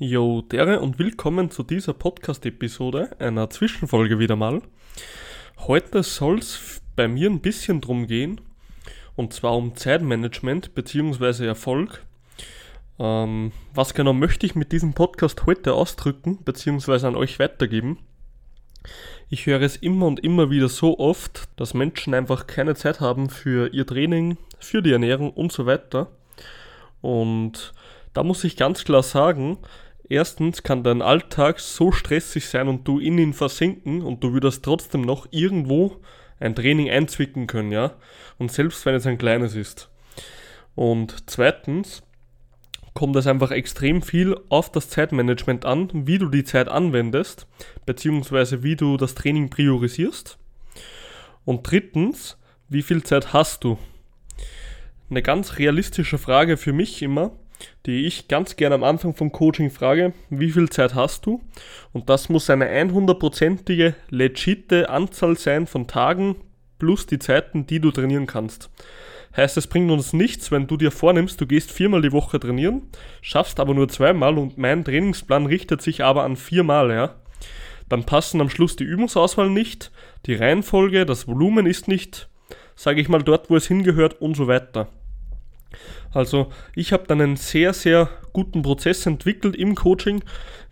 Jo, dere und willkommen zu dieser Podcast-Episode, einer Zwischenfolge wieder mal. Heute soll es bei mir ein bisschen drum gehen, und zwar um Zeitmanagement bzw. Erfolg. Ähm, was genau möchte ich mit diesem Podcast heute ausdrücken bzw. an euch weitergeben? Ich höre es immer und immer wieder so oft, dass Menschen einfach keine Zeit haben für ihr Training, für die Ernährung und so weiter. Und da muss ich ganz klar sagen, erstens kann dein Alltag so stressig sein und du in ihn versinken und du würdest trotzdem noch irgendwo ein Training einzwicken können, ja. Und selbst wenn es ein kleines ist. Und zweitens kommt es einfach extrem viel auf das Zeitmanagement an, wie du die Zeit anwendest, beziehungsweise wie du das Training priorisierst. Und drittens, wie viel Zeit hast du? Eine ganz realistische Frage für mich immer, die ich ganz gerne am Anfang vom Coaching frage, wie viel Zeit hast du? Und das muss eine 100%ige, legite Anzahl sein von Tagen plus die Zeiten, die du trainieren kannst. Heißt, es bringt uns nichts, wenn du dir vornimmst, du gehst viermal die Woche trainieren, schaffst aber nur zweimal und mein Trainingsplan richtet sich aber an viermal, ja. Dann passen am Schluss die Übungsauswahl nicht, die Reihenfolge, das Volumen ist nicht, sage ich mal, dort, wo es hingehört und so weiter. Also ich habe dann einen sehr, sehr guten Prozess entwickelt im Coaching,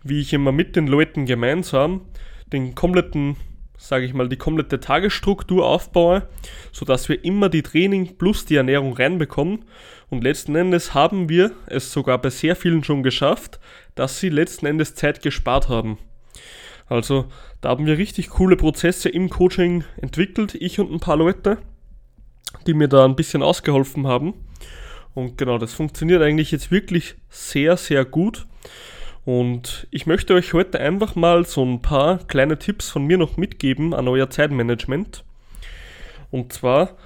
wie ich immer mit den Leuten gemeinsam den kompletten, sage ich mal, die komplette Tagesstruktur aufbaue, sodass wir immer die Training plus die Ernährung reinbekommen. Und letzten Endes haben wir es sogar bei sehr vielen schon geschafft, dass sie letzten Endes Zeit gespart haben. Also da haben wir richtig coole Prozesse im Coaching entwickelt, ich und ein paar Leute, die mir da ein bisschen ausgeholfen haben. Und genau, das funktioniert eigentlich jetzt wirklich sehr, sehr gut. Und ich möchte euch heute einfach mal so ein paar kleine Tipps von mir noch mitgeben an euer Zeitmanagement. Und zwar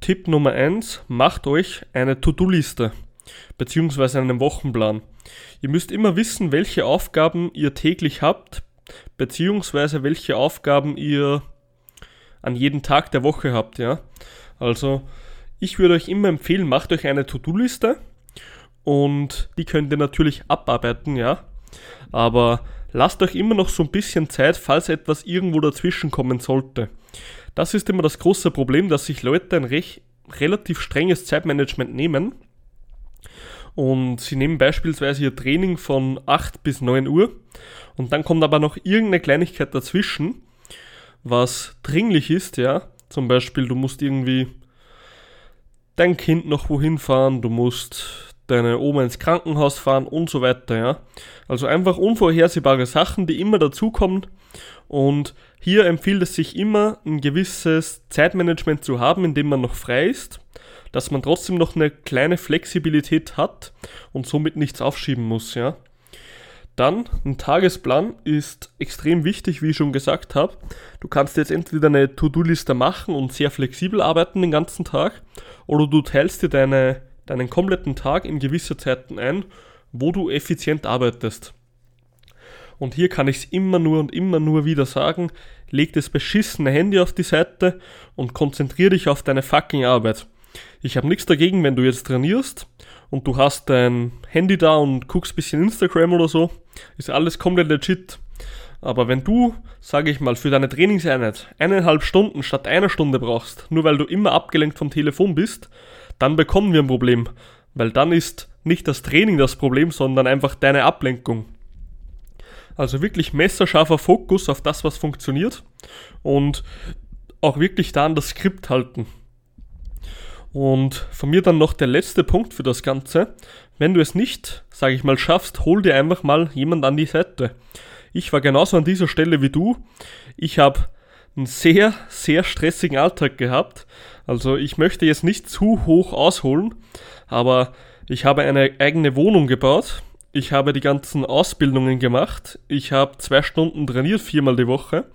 Tipp Nummer 1, macht euch eine To-Do-Liste beziehungsweise einen Wochenplan. Ihr müsst immer wissen, welche Aufgaben ihr täglich habt, beziehungsweise welche Aufgaben ihr an jedem Tag der Woche habt, ja. Also ich würde euch immer empfehlen, macht euch eine To-Do-Liste und die könnt ihr natürlich abarbeiten, ja. Aber lasst euch immer noch so ein bisschen Zeit, falls etwas irgendwo dazwischen kommen sollte. Das ist immer das große Problem, dass sich Leute ein recht, relativ strenges Zeitmanagement nehmen. Und sie nehmen beispielsweise ihr Training von 8 bis 9 Uhr und dann kommt aber noch irgendeine Kleinigkeit dazwischen, was dringlich ist, ja. Zum Beispiel, du musst irgendwie dein Kind noch wohin fahren, du musst deine Oma ins Krankenhaus fahren und so weiter, ja. Also einfach unvorhersehbare Sachen, die immer dazukommen und hier empfiehlt es sich immer, ein gewisses Zeitmanagement zu haben, in dem man noch frei ist, dass man trotzdem noch eine kleine Flexibilität hat und somit nichts aufschieben muss, ja. Dann, ein Tagesplan ist extrem wichtig, wie ich schon gesagt habe. Du kannst jetzt entweder eine To-Do-Liste machen und sehr flexibel arbeiten den ganzen Tag, oder du teilst dir deine, deinen kompletten Tag in gewisse Zeiten ein, wo du effizient arbeitest. Und hier kann ich es immer nur und immer nur wieder sagen, leg das beschissene Handy auf die Seite und konzentriere dich auf deine fucking Arbeit. Ich habe nichts dagegen, wenn du jetzt trainierst und du hast dein Handy da und guckst ein bisschen Instagram oder so, ist alles komplett legit. Aber wenn du, sage ich mal, für deine Trainingseinheit eineinhalb Stunden statt einer Stunde brauchst, nur weil du immer abgelenkt vom Telefon bist, dann bekommen wir ein Problem. Weil dann ist nicht das Training das Problem, sondern einfach deine Ablenkung. Also wirklich messerscharfer Fokus auf das, was funktioniert und auch wirklich da an das Skript halten. Und von mir dann noch der letzte Punkt für das Ganze. Wenn du es nicht, sage ich mal, schaffst, hol dir einfach mal jemand an die Seite. Ich war genauso an dieser Stelle wie du. Ich habe einen sehr, sehr stressigen Alltag gehabt. Also ich möchte jetzt nicht zu hoch ausholen, aber ich habe eine eigene Wohnung gebaut. Ich habe die ganzen Ausbildungen gemacht. Ich habe zwei Stunden trainiert, viermal die Woche.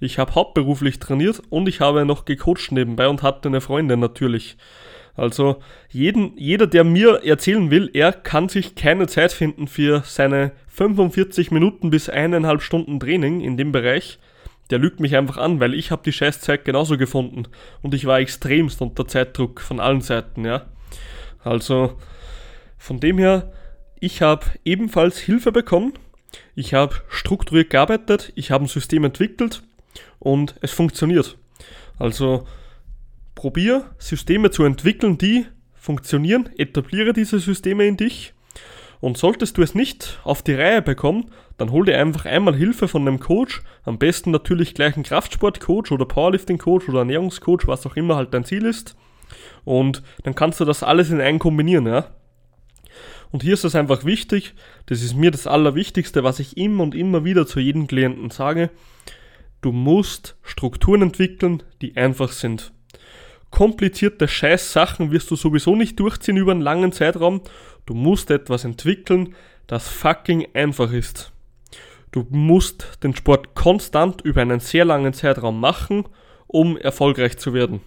Ich habe hauptberuflich trainiert und ich habe noch gecoacht nebenbei und hatte eine Freundin natürlich. Also jeden, jeder, der mir erzählen will, er kann sich keine Zeit finden für seine 45 Minuten bis eineinhalb Stunden Training in dem Bereich, der lügt mich einfach an, weil ich habe die Scheißzeit genauso gefunden und ich war extremst unter Zeitdruck von allen Seiten, ja. Also von dem her, ich habe ebenfalls Hilfe bekommen. Ich habe strukturiert gearbeitet, ich habe ein System entwickelt und es funktioniert. Also probier Systeme zu entwickeln, die funktionieren, etabliere diese Systeme in dich und solltest du es nicht auf die Reihe bekommen, dann hol dir einfach einmal Hilfe von einem Coach, am besten natürlich gleich einen Kraftsportcoach oder Powerlifting-Coach oder Ernährungscoach, was auch immer halt dein Ziel ist. Und dann kannst du das alles in einen kombinieren, ja. Und hier ist es einfach wichtig, das ist mir das Allerwichtigste, was ich immer und immer wieder zu jedem Klienten sage, du musst Strukturen entwickeln, die einfach sind. Komplizierte Scheiß-Sachen wirst du sowieso nicht durchziehen über einen langen Zeitraum. Du musst etwas entwickeln, das fucking einfach ist. Du musst den Sport konstant über einen sehr langen Zeitraum machen, um erfolgreich zu werden.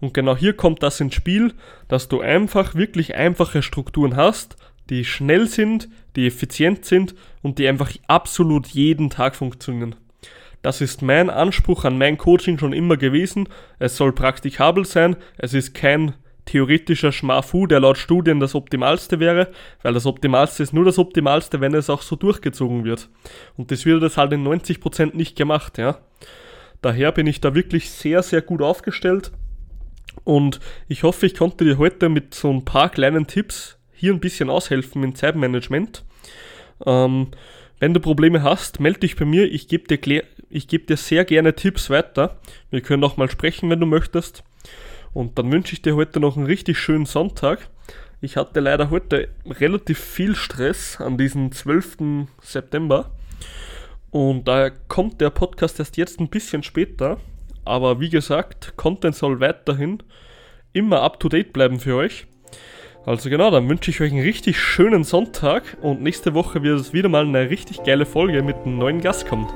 Und genau hier kommt das ins Spiel, dass du einfach wirklich einfache Strukturen hast, die schnell sind, die effizient sind und die einfach absolut jeden Tag funktionieren. Das ist mein Anspruch an mein Coaching schon immer gewesen. Es soll praktikabel sein. Es ist kein theoretischer Schmafu, der laut Studien das Optimalste wäre, weil das Optimalste ist nur das Optimalste, wenn es auch so durchgezogen wird. Und das wird das halt in 90% nicht gemacht, ja. Daher bin ich da wirklich sehr, sehr gut aufgestellt. Und ich hoffe, ich konnte dir heute mit so ein paar kleinen Tipps hier ein bisschen aushelfen im Zeitmanagement. Ähm, wenn du Probleme hast, melde dich bei mir. Ich gebe dir, geb dir sehr gerne Tipps weiter. Wir können auch mal sprechen, wenn du möchtest. Und dann wünsche ich dir heute noch einen richtig schönen Sonntag. Ich hatte leider heute relativ viel Stress an diesem 12. September. Und daher kommt der Podcast erst jetzt ein bisschen später. Aber wie gesagt, Content soll weiterhin immer up to date bleiben für euch. Also genau, dann wünsche ich euch einen richtig schönen Sonntag und nächste Woche wird es wieder mal eine richtig geile Folge mit einem neuen Gast kommen.